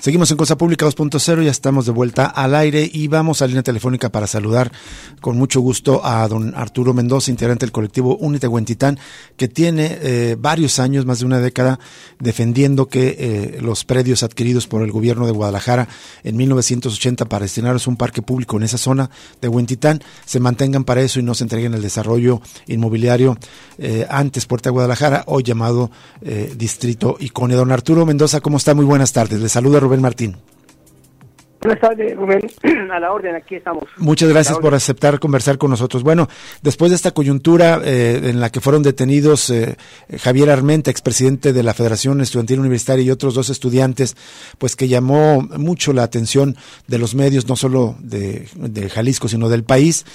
Seguimos en Cosa Pública 2.0, ya estamos de vuelta al aire y vamos a línea telefónica para saludar con mucho gusto a don Arturo Mendoza, integrante del colectivo Unite Huentitán, que tiene eh, varios años, más de una década, defendiendo que eh, los predios adquiridos por el gobierno de Guadalajara en 1980 para destinarlos un parque público en esa zona de Huentitán se mantengan para eso y no se entreguen el desarrollo inmobiliario eh, antes Puerta de Guadalajara, hoy llamado Distrito Icone. Don Arturo Mendoza, ¿cómo está? Muy buenas tardes. Le saluda Rubén Martín. Buenas tardes, Rubén. A la orden, aquí estamos. Muchas gracias por aceptar conversar con nosotros. Bueno, después de esta coyuntura eh, en la que fueron detenidos eh, Javier Armenta, expresidente de la Federación Estudiantil Universitaria, y otros dos estudiantes, pues que llamó mucho la atención de los medios, no solo de, Jalisco, sino del país.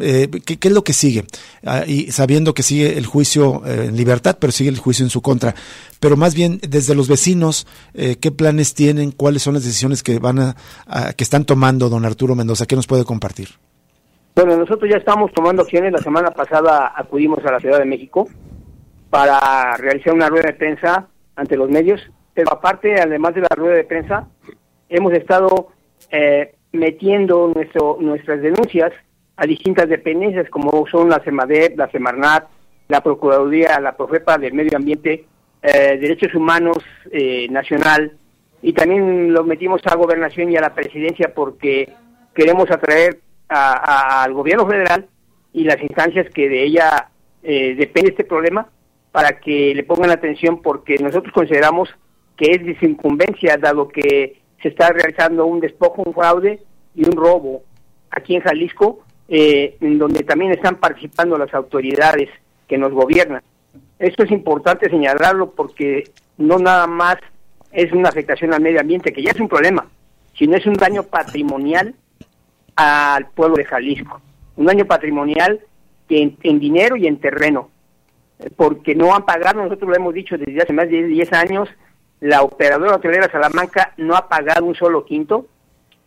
Eh, ¿qué, es lo que sigue? Ah, y sabiendo que sigue el juicio en libertad, pero sigue el juicio en su contra pero más bien desde los vecinos, eh, ¿qué planes tienen? ¿Cuáles son las decisiones que van a, que están tomando don Arturo Mendoza? ¿Qué nos puede compartir? Bueno, nosotros ya estamos tomando acciones. La semana pasada acudimos a la Ciudad de México para realizar una rueda de prensa ante los medios, pero aparte, además de la rueda de prensa, hemos estado eh, metiendo nuestro, nuestras denuncias a distintas dependencias como son la CEMADEP, la CEMARNAT, la Procuraduría, la Profepa del Medio Ambiente eh, Derechos Humanos eh, Nacional y también lo metimos a Gobernación y a la Presidencia porque queremos atraer al Gobierno Federal y las instancias que de ella eh, depende este problema para que le pongan atención porque nosotros consideramos que es desincumbencia dado que se está realizando un despojo, un fraude y un robo aquí en Jalisco, eh, en donde también están participando las autoridades que nos gobiernan. Esto es importante señalarlo porque no nada más es una afectación al medio ambiente, que ya es un problema, sino es un daño patrimonial al pueblo de Jalisco. Un daño patrimonial en, dinero y en terreno, porque no han pagado, nosotros lo hemos dicho desde hace más de 10 años, la operadora hotelera Salamanca no ha pagado un solo quinto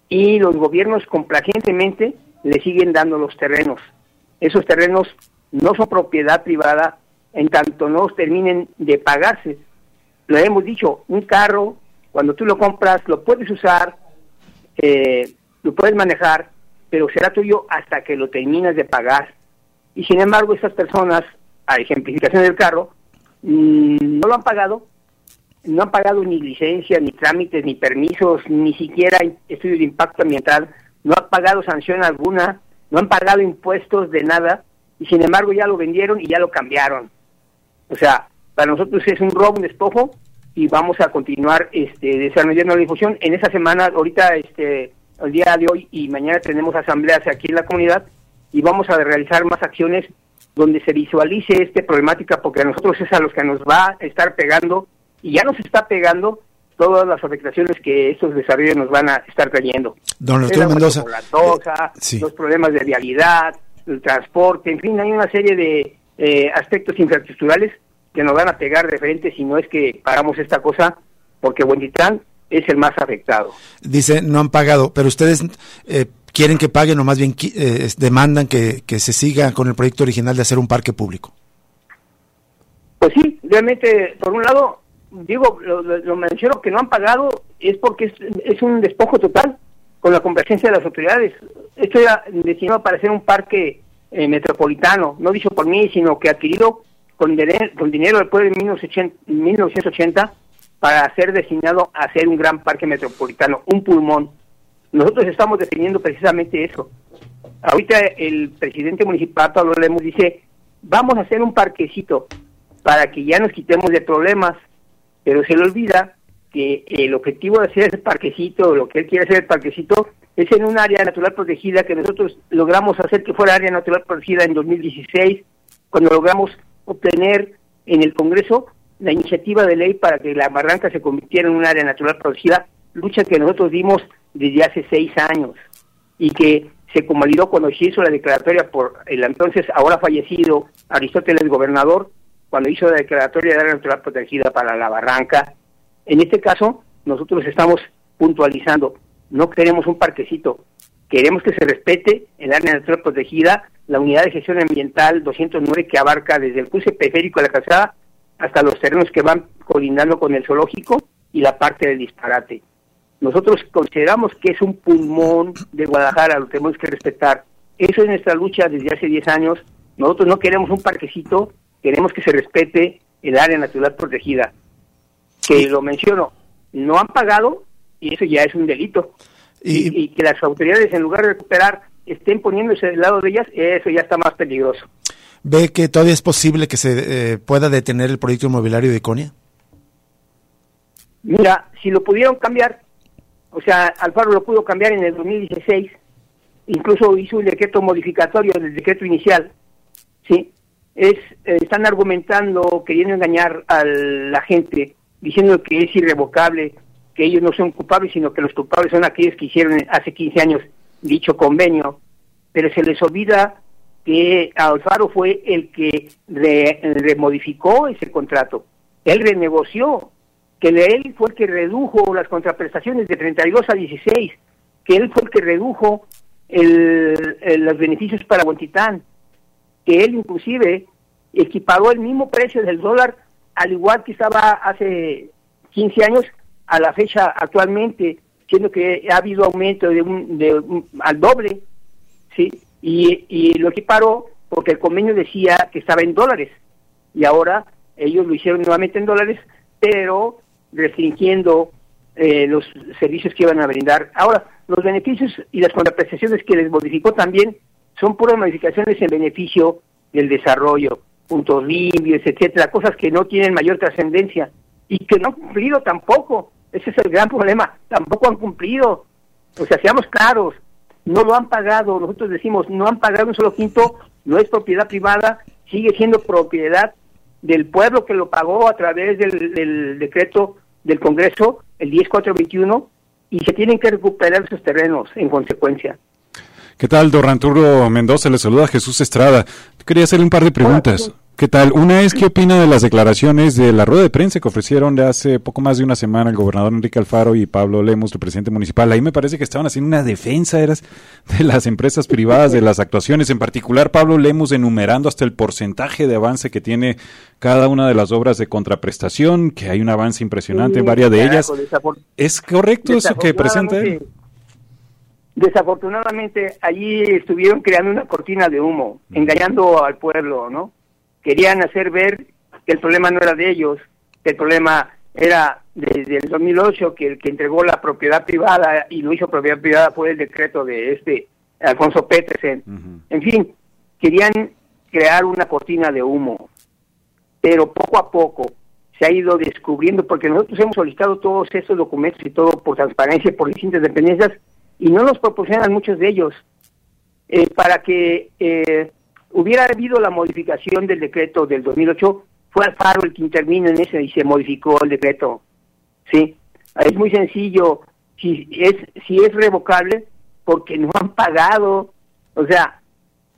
y los gobiernos complacientemente le siguen dando los terrenos. Esos terrenos no son propiedad privada en tanto no terminen de pagarse. Lo hemos dicho, un carro, cuando tú lo compras, lo puedes usar, eh, lo puedes manejar, pero será tuyo hasta que lo terminas de pagar. Y sin embargo, estas personas, a ejemplificación del carro, mm, no lo han pagado, no han pagado ni licencia, ni trámites, ni permisos, ni siquiera estudios de impacto ambiental, no han pagado sanción alguna, no han pagado impuestos de nada, y sin embargo ya lo vendieron y ya lo cambiaron. O sea, para nosotros es un robo, un despojo, y vamos a continuar este, desarrollando la difusión. En esa semana, ahorita, este, el día de hoy y mañana tenemos asambleas aquí en la comunidad y vamos a realizar más acciones donde se visualice esta problemática porque a nosotros es a los que nos va a estar pegando y ya nos está pegando todas las afectaciones que estos desarrollos nos van a estar trayendo. Don Arturo Mendoza. Eh, los problemas de vialidad, el transporte, en fin, hay una serie de eh, aspectos infraestructurales que nos van a pegar de frente si no es que paramos esta cosa, porque Buenditán es el más afectado. Dice, no han pagado, pero ustedes eh, quieren que paguen o más bien eh, demandan que, se siga con el proyecto original de hacer un parque público. Pues sí, realmente, por un lado, digo, lo, menciono que no han pagado es porque es, es, un despojo total con la complacencia de las autoridades. Esto era destinado para hacer un parque eh, metropolitano, no dicho por mí, sino que adquirido con, con dinero pueblo de 1980 para ser destinado a hacer un gran parque metropolitano, un pulmón. Nosotros estamos definiendo precisamente eso. Ahorita el presidente municipal, Pablo Lemos, dice, vamos a hacer un parquecito para que ya nos quitemos de problemas, pero se le olvida que el objetivo de hacer ese parquecito, lo que él quiere hacer el parquecito, es en un área natural protegida que nosotros logramos hacer que fuera área natural protegida en 2016, cuando logramos obtener en el Congreso la iniciativa de ley para que la barranca se convirtiera en un área natural protegida, lucha que nosotros dimos desde hace seis años y que se convalidó cuando se hizo la declaratoria por el entonces ahora fallecido Aristóteles Gobernador, cuando hizo la declaratoria de área natural protegida para la barranca. En este caso, nosotros estamos puntualizando, no queremos un parquecito, queremos que se respete el área natural protegida, la unidad de gestión ambiental 209 que abarca desde el cruce periférico de la calzada hasta los terrenos que van colindando con el zoológico y la parte del disparate. Nosotros consideramos que es un pulmón de Guadalajara, lo tenemos que respetar. Eso es nuestra lucha desde hace 10 años. Nosotros no queremos un parquecito, queremos que se respete el área natural protegida. Que lo menciono, no han pagado y eso ya es un delito. Y, y que las autoridades, en lugar de recuperar, estén poniéndose del lado de ellas, eso ya está más peligroso ve que todavía es posible que se eh, pueda detener el proyecto inmobiliario de Iconia? Mira, si lo pudieron cambiar, o sea, Alfaro lo pudo cambiar en el 2016, incluso hizo un decreto modificatorio del decreto inicial, ¿sí? Es, eh, están argumentando, queriendo engañar a la gente, diciendo que es irrevocable, que ellos no son culpables, sino que los culpables son aquellos que hicieron hace 15 años dicho convenio, pero se les olvida que Alfaro fue el que remodificó ese contrato. Él renegoció, que él fue el que redujo las contraprestaciones de 32 a 16, que él fue el que redujo los beneficios para Huentitán, que él inclusive equiparó el mismo precio del dólar al igual que estaba hace 15 años a la fecha actualmente, siendo que ha habido aumento de, un, de al doble, ¿sí? y, y lo equiparó porque el convenio decía que estaba en dólares y ahora ellos lo hicieron nuevamente en dólares, pero restringiendo eh, los servicios que iban a brindar. Ahora, los beneficios y las contraprestaciones que les modificó también son puras modificaciones en beneficio del desarrollo, puntos limpios, etcétera, cosas que no tienen mayor trascendencia y que no han cumplido tampoco. Ese es el gran problema, tampoco han cumplido. O sea, seamos claros, no lo han pagado. Nosotros decimos, no han pagado un solo quinto, no es propiedad privada, sigue siendo propiedad del pueblo que lo pagó a través del, del decreto del Congreso, el 10421, y se tienen que recuperar esos terrenos en consecuencia. ¿Qué tal, don Arturo Mendoza? Le saluda Jesús Estrada. Quería hacerle un par de preguntas. ¿Qué tal? Una es, ¿qué opina de las declaraciones de la rueda de prensa que ofrecieron de hace poco más de una semana el gobernador Enrique Alfaro y Pablo Lemos, el presidente municipal? Ahí me parece que estaban haciendo una defensa eras, de las empresas privadas, de las actuaciones, en particular Pablo Lemos enumerando hasta el porcentaje de avance que tiene cada una de las obras de contraprestación, que hay un avance impresionante en varias de ellas. ¿Es correcto eso que presenta él? Desafortunadamente, allí estuvieron creando una cortina de humo, engañando al pueblo, ¿no? Querían hacer ver que el problema no era de ellos, que el problema era desde el 2008, que el que entregó la propiedad privada y lo hizo propiedad privada fue el decreto de este Alfonso Petersen. En fin, querían crear una cortina de humo, pero poco a poco se ha ido descubriendo, porque nosotros hemos solicitado todos esos documentos y todo por transparencia, por distintas dependencias, y no nos proporcionan muchos de ellos, eh, para que eh, hubiera habido la modificación del decreto del 2008, fue Alfaro el que intervino en ese y se modificó el decreto. Sí, es muy sencillo. Si es, si es revocable, porque no han pagado. O sea,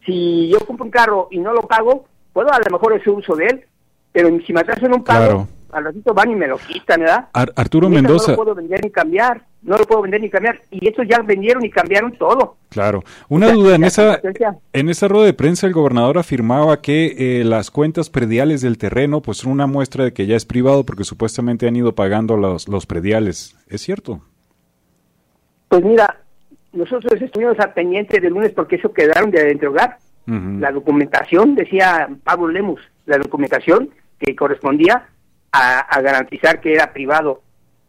si yo compro un carro y no lo pago, puedo a lo mejor hacer uso de él, pero si me atraso en un pago, al ratito van y me lo quitan, ¿verdad? Arturo Mendoza. No lo puedo vender ni cambiar, no lo puedo vender ni cambiar. Y estos ya vendieron y cambiaron todo. Claro. Una duda, en esa, en esa rueda de prensa el gobernador afirmaba que eh, las cuentas prediales del terreno pues son una muestra de que ya es privado porque supuestamente han ido pagando los, los prediales. ¿Es cierto? Pues mira, nosotros estuvimos al pendiente del lunes porque eso quedaron de entregar. La documentación, decía Pablo Lemus, la documentación que correspondía a, garantizar que era privado.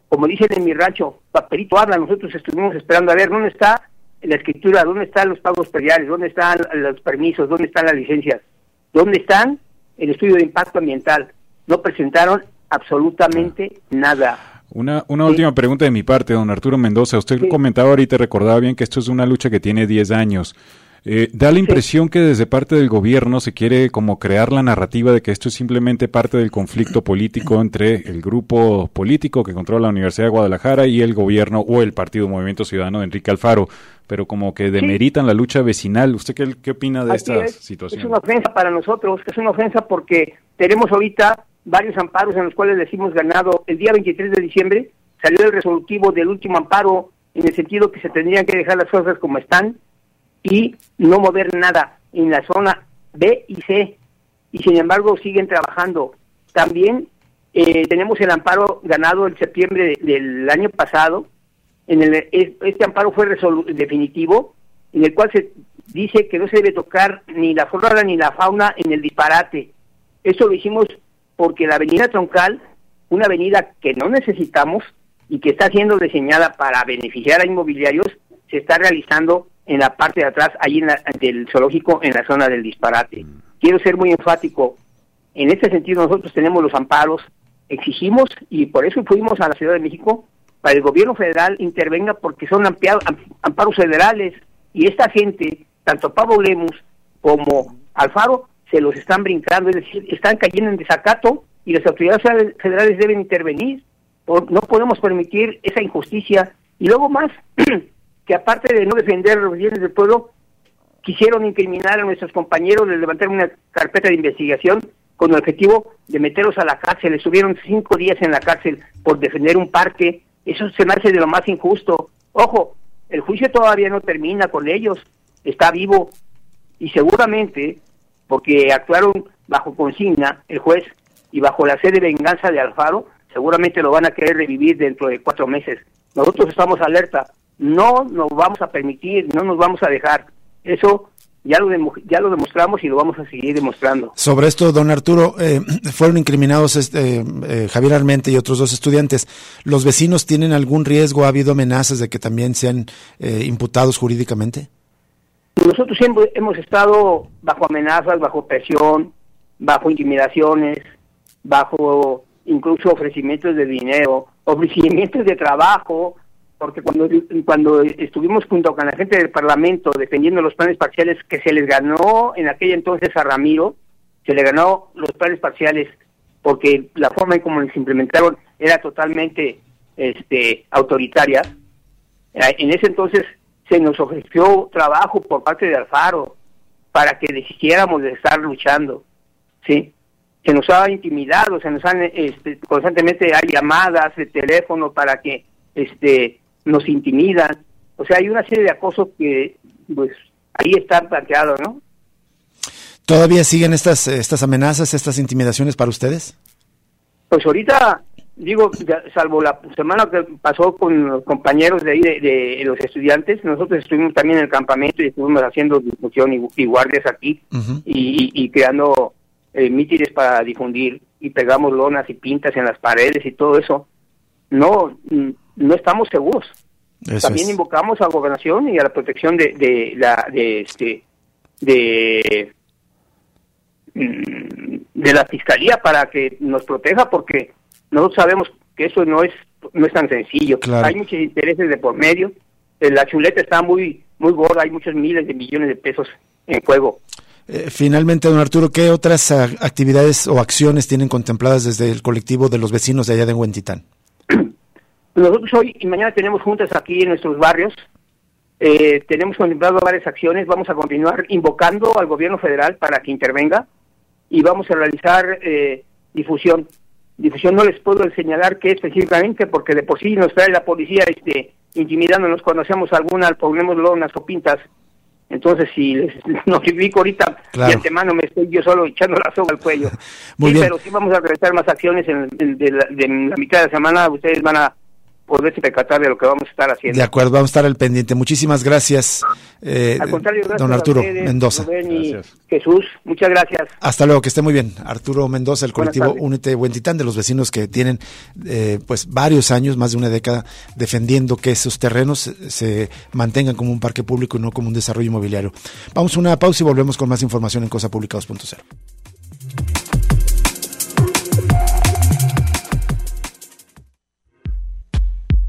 Como dicen en mi rancho, papelito habla, nosotros estuvimos esperando a ver dónde está la escritura, dónde están los pagos prediales, dónde están los permisos, dónde están las licencias, dónde están el estudio de impacto ambiental. No presentaron absolutamente nada. Una, una última pregunta de mi parte, don Arturo Mendoza. Usted comentaba ahorita, recordaba bien que esto es una lucha que tiene 10 años. Eh, da la impresión que desde parte del gobierno se quiere como crear la narrativa de que esto es simplemente parte del conflicto político entre el grupo político que controla la Universidad de Guadalajara y el gobierno o el Partido Movimiento Ciudadano de Enrique Alfaro, pero como que demeritan la lucha vecinal. ¿Usted qué, qué opina de esta situación? Es una ofensa para nosotros, es una ofensa porque tenemos ahorita varios amparos en los cuales les hemos ganado. El día 23 de diciembre salió el resolutivo del último amparo en el sentido que se tendrían que dejar las cosas como están y no mover nada en la zona B y C. Y sin embargo siguen trabajando. También eh, tenemos el amparo ganado en septiembre del año pasado. En el, este amparo fue definitivo, en el cual se dice que no se debe tocar ni la flora ni la fauna en el disparate. Eso lo hicimos porque la avenida troncal, una avenida que no necesitamos y que está siendo diseñada para beneficiar a inmobiliarios, se está realizando en la parte de atrás, allí en del zoológico, en la zona del disparate. Quiero ser muy enfático. En este sentido, nosotros tenemos los amparos, exigimos, y por eso fuimos a la Ciudad de México, para el gobierno federal intervenga porque son amparos federales, y esta gente, tanto Pablo Lemus como Alfaro, se los están brincando, es decir, están cayendo en desacato y las autoridades federales deben intervenir. No podemos permitir esa injusticia. Y luego más, que aparte de no defender los bienes del pueblo, quisieron incriminar a nuestros compañeros de levantar una carpeta de investigación con el objetivo de meterlos a la cárcel. Estuvieron cinco días en la cárcel por defender un parque. Eso se me de lo más injusto. Ojo, el juicio todavía no termina con ellos. Está vivo. Y seguramente, porque actuaron bajo consigna el juez y bajo la sede de venganza de Alfaro, seguramente lo van a querer revivir dentro de cuatro meses. Nosotros estamos alerta no nos vamos a permitir, no nos vamos a dejar. Eso ya lo, ya lo demostramos y lo vamos a seguir demostrando. Sobre esto, don Arturo, eh, fueron incriminados este, eh, Javier Armente y otros dos estudiantes. ¿Los vecinos tienen algún riesgo? ¿Ha habido amenazas de que también sean eh, imputados jurídicamente? Nosotros siempre hemos estado bajo amenazas, bajo presión, bajo intimidaciones, bajo incluso ofrecimientos de dinero, ofrecimientos de trabajo, porque cuando, cuando estuvimos junto con la gente del Parlamento defendiendo los planes parciales que se les ganó en aquel entonces a Ramiro, se le ganó los planes parciales porque la forma en cómo les implementaron era totalmente este, autoritaria. Eh, en ese entonces se nos ofreció trabajo por parte de Alfaro para que desistiéramos de estar luchando, ¿sí? Se nos ha intimidado, se nos han, este, constantemente hay llamadas de teléfono para que, este, nos intimidan. O sea, hay una serie de acosos que, pues, ahí están planteados, ¿no? ¿Todavía siguen estas, estas amenazas, estas intimidaciones para ustedes? Pues ahorita, digo, salvo la semana que pasó con los compañeros de ahí, de, los estudiantes, nosotros estuvimos también en el campamento y estuvimos haciendo discusión y, guardias aquí y, creando eh, mítines para difundir y pegamos lonas y pintas en las paredes y todo eso. No, no estamos seguros. también invocamos a la gobernación y a la protección de, de la de este de Mm, de la fiscalía para que nos proteja porque nosotros sabemos que eso no es no es tan sencillo. Hay muchos intereses de por medio. Eh, la chuleta está muy muy gorda hay muchos miles de millones de pesos en juego. Eh, finalmente don Arturo qué otras ah, actividades o acciones tienen contempladas desde el colectivo de los vecinos de allá de Huentitán nosotros hoy y mañana tenemos juntas aquí en nuestros barrios eh, tenemos contemplado varias acciones vamos a continuar invocando al gobierno federal para que intervenga y vamos a realizar eh, difusión. Difusión no les puedo señalar qué específicamente porque de por sí nos trae la policía este, intimidándonos cuando hacemos alguna, ponemos lonas o pintas. Entonces, si les notifico ahorita claro. de antemano, me estoy yo solo echando la soga al cuello. Muy sí, pero sí vamos a realizar más acciones en, de la mitad de la semana. Ustedes van a poderse percatar de lo que vamos a estar haciendo. De acuerdo, vamos a estar al pendiente. Muchísimas gracias, eh, Al contrario, gracias don Arturo Mendoza. Jesús, muchas gracias. Hasta luego, que esté muy bien. Arturo Mendoza, el colectivo Únete Huentitán, de los vecinos que tienen eh, pues varios años, más de una década, defendiendo que esos terrenos se mantengan como un parque público y no como un desarrollo inmobiliario. Vamos a una pausa y volvemos con más información en Cosa Pública 2.0.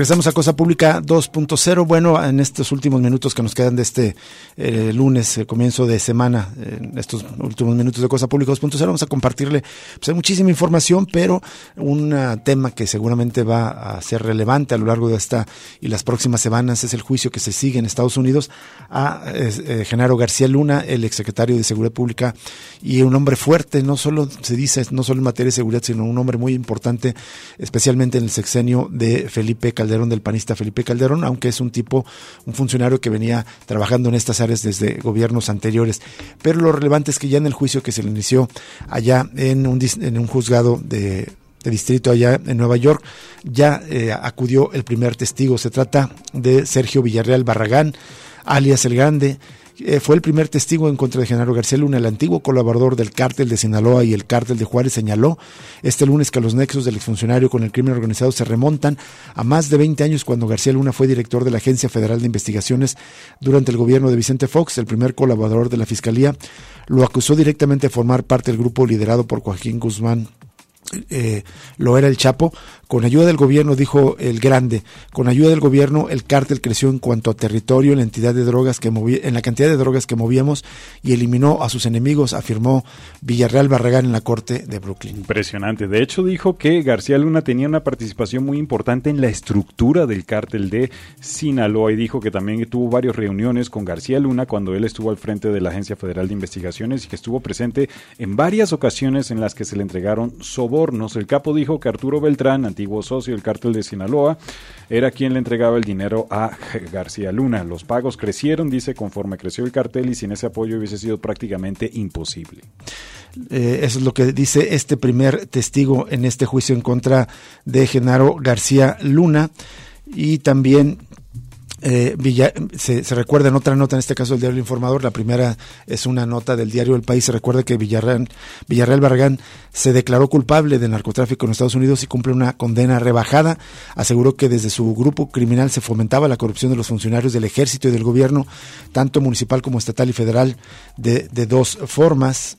Regresamos a Cosa Pública 2.0. Bueno, en estos últimos minutos que nos quedan de este eh, lunes, comienzo de semana, en estos últimos minutos de Cosa Pública 2.0, vamos a compartirle pues, hay muchísima información, pero un tema que seguramente va a ser relevante a lo largo de esta y las próximas semanas es el juicio que se sigue en Estados Unidos a eh, Genaro García Luna, el exsecretario de Seguridad Pública y un hombre fuerte, no solo se dice, no solo en materia de seguridad, sino un hombre muy importante, especialmente en el sexenio de Felipe Calderón del panista Felipe Calderón, aunque es un tipo, un funcionario que venía trabajando en estas áreas desde gobiernos anteriores. Pero lo relevante es que ya en el juicio que se le inició allá en un, en un juzgado de, distrito allá en Nueva York, ya eh, acudió el primer testigo. Se trata de Sergio Villarreal Barragán, alias El Grande, eh, fue el primer testigo en contra de Genaro García Luna, el antiguo colaborador del cártel de Sinaloa y el cártel de Juárez, señaló este lunes que los nexos del exfuncionario con el crimen organizado se remontan a más de 20 años cuando García Luna fue director de la Agencia Federal de Investigaciones durante el gobierno de Vicente Fox, el primer colaborador de la Fiscalía, lo acusó directamente de formar parte del grupo liderado por Joaquín Guzmán eh, lo era el Chapo. Con ayuda del gobierno, dijo el grande, con ayuda del gobierno el cártel creció en cuanto a territorio, en la entidad de drogas que en la cantidad de drogas que movíamos y eliminó a sus enemigos, afirmó Villarreal Barragán en la corte de Brooklyn. Impresionante. De hecho, dijo que García Luna tenía una participación muy importante en la estructura del cártel de Sinaloa y dijo que también tuvo varias reuniones con García Luna cuando él estuvo al frente de la Agencia Federal de Investigaciones y que estuvo presente en varias ocasiones en las que se le entregaron sobre El capo dijo que Arturo Beltrán, antiguo socio del cártel de Sinaloa, era quien le entregaba el dinero a García Luna. Los pagos crecieron, dice, conforme creció el cartel y sin ese apoyo hubiese sido prácticamente imposible. Eh, eso es lo que dice este primer testigo en este juicio en contra de Genaro García Luna. Y también eh, se, recuerda en otra nota, en este caso del diario Informador, la primera es una nota del diario El País, se recuerda que Villarreal, Villarreal Barragán se declaró culpable de narcotráfico en Estados Unidos y cumple una condena rebajada. Aseguró que desde su grupo criminal se fomentaba la corrupción de los funcionarios del ejército y del gobierno, tanto municipal como estatal y federal, de, de dos formas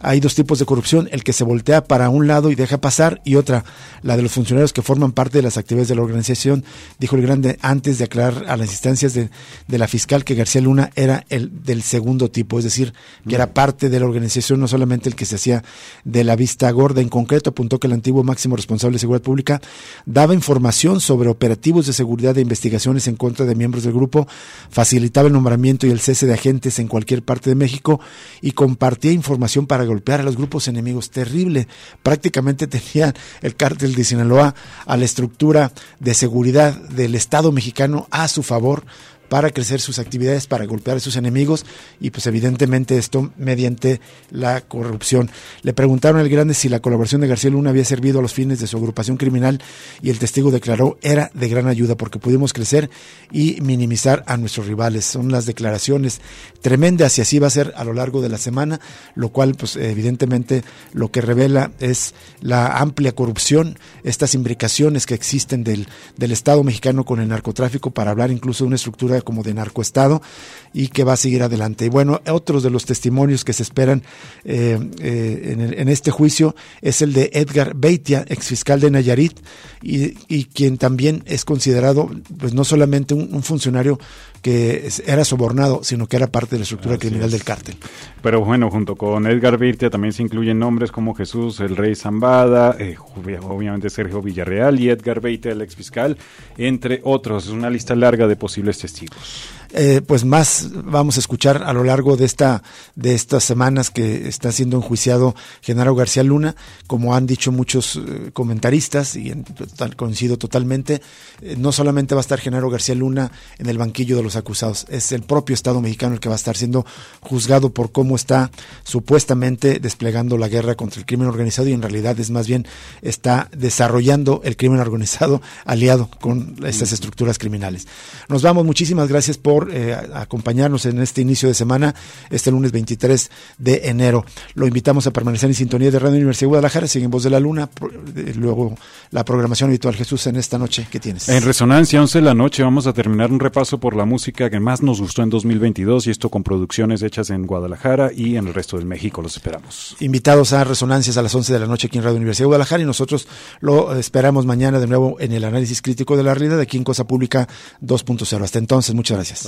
hay dos tipos de corrupción, el que se voltea para un lado y deja pasar y otra, la de los funcionarios que forman parte de las actividades de la organización, dijo el grande antes de aclarar a las instancias de, la fiscal que García Luna era el del segundo tipo, es decir, que era parte de la organización, no solamente el que se hacía de la vista gorda. En concreto, apuntó que el antiguo máximo responsable de seguridad pública daba información sobre operativos de seguridad e investigaciones en contra de miembros del grupo, facilitaba el nombramiento y el cese de agentes en cualquier parte de México y compartía información para golpear a los grupos enemigos. Terrible. Prácticamente tenía el cártel de Sinaloa a la estructura de seguridad del Estado mexicano a su favor para crecer sus actividades, para golpear a sus enemigos y pues evidentemente esto mediante la corrupción. Le preguntaron al grande si la colaboración de García Luna había servido a los fines de su agrupación criminal y el testigo declaró era de gran ayuda porque pudimos crecer y minimizar a nuestros rivales. Son las declaraciones tremendas y así va a ser a lo largo de la semana, lo cual pues evidentemente lo que revela es la amplia corrupción, estas imbricaciones que existen del, del Estado mexicano con el narcotráfico para hablar incluso de una estructura como de narcoestado y que va a seguir adelante. Y bueno, otros de los testimonios que se esperan eh, eh, en, este juicio es el de Edgar Beitia, exfiscal de Nayarit, y, quien también es considerado pues no solamente un, funcionario que era sobornado, sino que era parte de la estructura criminal del cártel. Pero bueno, junto con Edgar Beitia también se incluyen nombres como Jesús el Rey Zambada, eh, obviamente Sergio Villarreal y Edgar Beitia, el exfiscal, entre otros. Es una lista larga de posibles testigos. ます。Eh, pues más vamos a escuchar a lo largo de esta de estas semanas que está siendo enjuiciado Genaro García Luna, como han dicho muchos eh, comentaristas y coincido totalmente, eh, no solamente va a estar Genaro García Luna en el banquillo de los acusados, es el propio Estado mexicano el que va a estar siendo juzgado por cómo está supuestamente desplegando la guerra contra el crimen organizado y en realidad es más bien está desarrollando el crimen organizado aliado con estas estructuras criminales. Nos vamos, muchísimas gracias por eh, acompañarnos en este inicio de semana, este lunes 23 de enero. Lo invitamos a permanecer en sintonía de Radio Universidad de Guadalajara, siguen Voz de la Luna, luego la programación habitual. Jesús, en esta noche, ¿qué tienes? En Resonancia, 11 de la noche, vamos a terminar un repaso por la música que más nos gustó en 2022 y esto con producciones hechas en Guadalajara y en el resto de México. Los esperamos. Invitados a Resonancias a las 11 de la noche aquí en Radio Universidad de Guadalajara y nosotros lo esperamos mañana de nuevo en el análisis crítico de la realidad aquí en Cosa Pública 2.0. Hasta entonces, muchas gracias.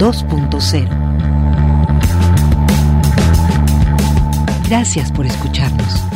2.0. Gracias por escucharnos.